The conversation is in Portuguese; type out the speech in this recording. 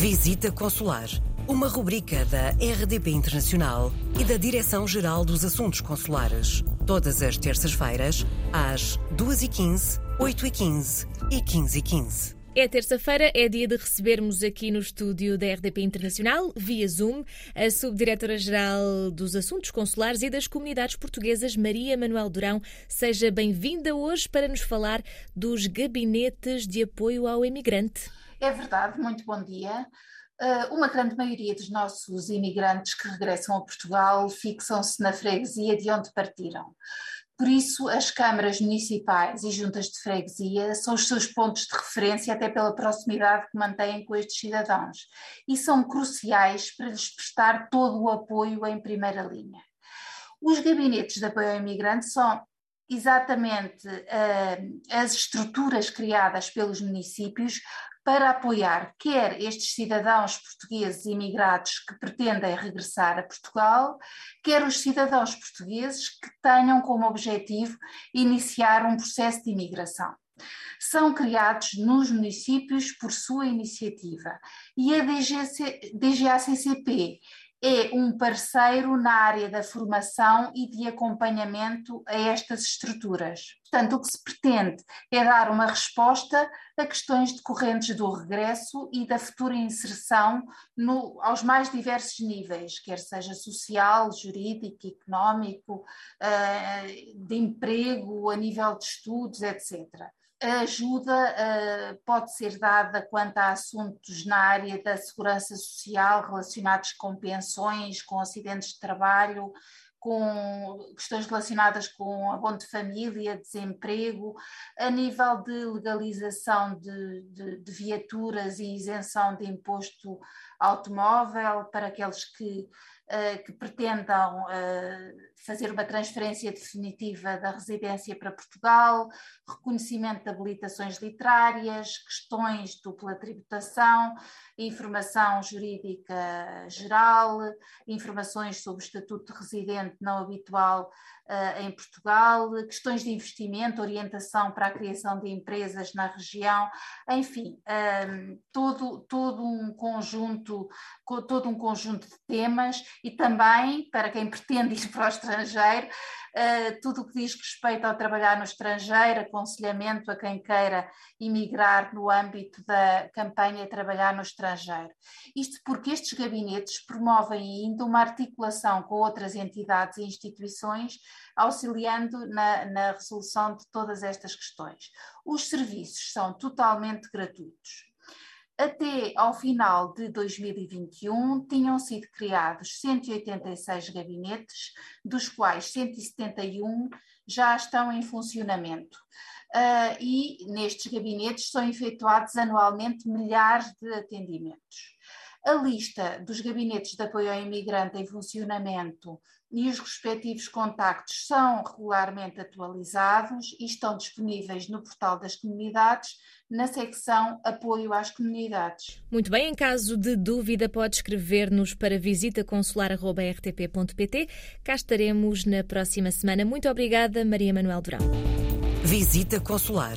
Visita Consular, uma rubrica da RDP Internacional e da Direção-Geral dos Assuntos Consulares. Todas as terças-feiras, às 2h15, 8h15 e 15h15. É terça-feira, é dia de recebermos aqui no estúdio da RDP Internacional, via Zoom, a Subdiretora-Geral dos Assuntos Consulares e das Comunidades Portuguesas, Maria Manuel Durão. Seja bem-vinda hoje para nos falar dos gabinetes de apoio ao imigrante. É verdade, muito bom dia. Uh, uma grande maioria dos nossos imigrantes que regressam a Portugal fixam-se na freguesia de onde partiram. Por isso, as câmaras municipais e juntas de freguesia são os seus pontos de referência, até pela proximidade que mantêm com estes cidadãos, e são cruciais para lhes prestar todo o apoio em primeira linha. Os gabinetes de apoio ao imigrante são exatamente uh, as estruturas criadas pelos municípios para apoiar quer estes cidadãos portugueses imigrados que pretendem regressar a Portugal, quer os cidadãos portugueses que tenham como objetivo iniciar um processo de imigração. São criados nos municípios por sua iniciativa e a DGACCP é um parceiro na área da formação e de acompanhamento a estas estruturas. Portanto, o que se pretende é dar uma resposta a questões decorrentes do regresso e da futura inserção no, aos mais diversos níveis, quer seja social, jurídico, económico, eh, de emprego, a nível de estudos, etc a ajuda uh, pode ser dada quanto a assuntos na área da segurança social relacionados com pensões, com acidentes de trabalho, com questões relacionadas com abono de família, desemprego, a nível de legalização de, de, de viaturas e isenção de imposto automóvel para aqueles que que pretendam eh, fazer uma transferência definitiva da residência para Portugal, reconhecimento de habilitações literárias, questões de dupla tributação, informação jurídica geral, informações sobre o estatuto de residente não habitual uh, em Portugal, questões de investimento, orientação para a criação de empresas na região, enfim, todo, todo um conjunto, todo um conjunto de temas e também para quem pretende ir para o estrangeiro, uh, tudo o que diz respeito ao trabalhar no estrangeiro, aconselhamento a quem queira emigrar no âmbito da campanha Trabalhar no Estrangeiro. Isto porque estes gabinetes promovem ainda uma articulação com outras entidades e instituições, auxiliando na, na resolução de todas estas questões. Os serviços são totalmente gratuitos. Até ao final de 2021, tinham sido criados 186 gabinetes, dos quais 171 já estão em funcionamento. Uh, e nestes gabinetes são efetuados anualmente milhares de atendimentos. A lista dos gabinetes de apoio ao imigrante em funcionamento e os respectivos contactos são regularmente atualizados e estão disponíveis no portal das comunidades, na secção Apoio às Comunidades. Muito bem, em caso de dúvida, pode escrever-nos para visitaconsular.rtp.pt. Cá estaremos na próxima semana. Muito obrigada, Maria Manuel Durão. Visita Consular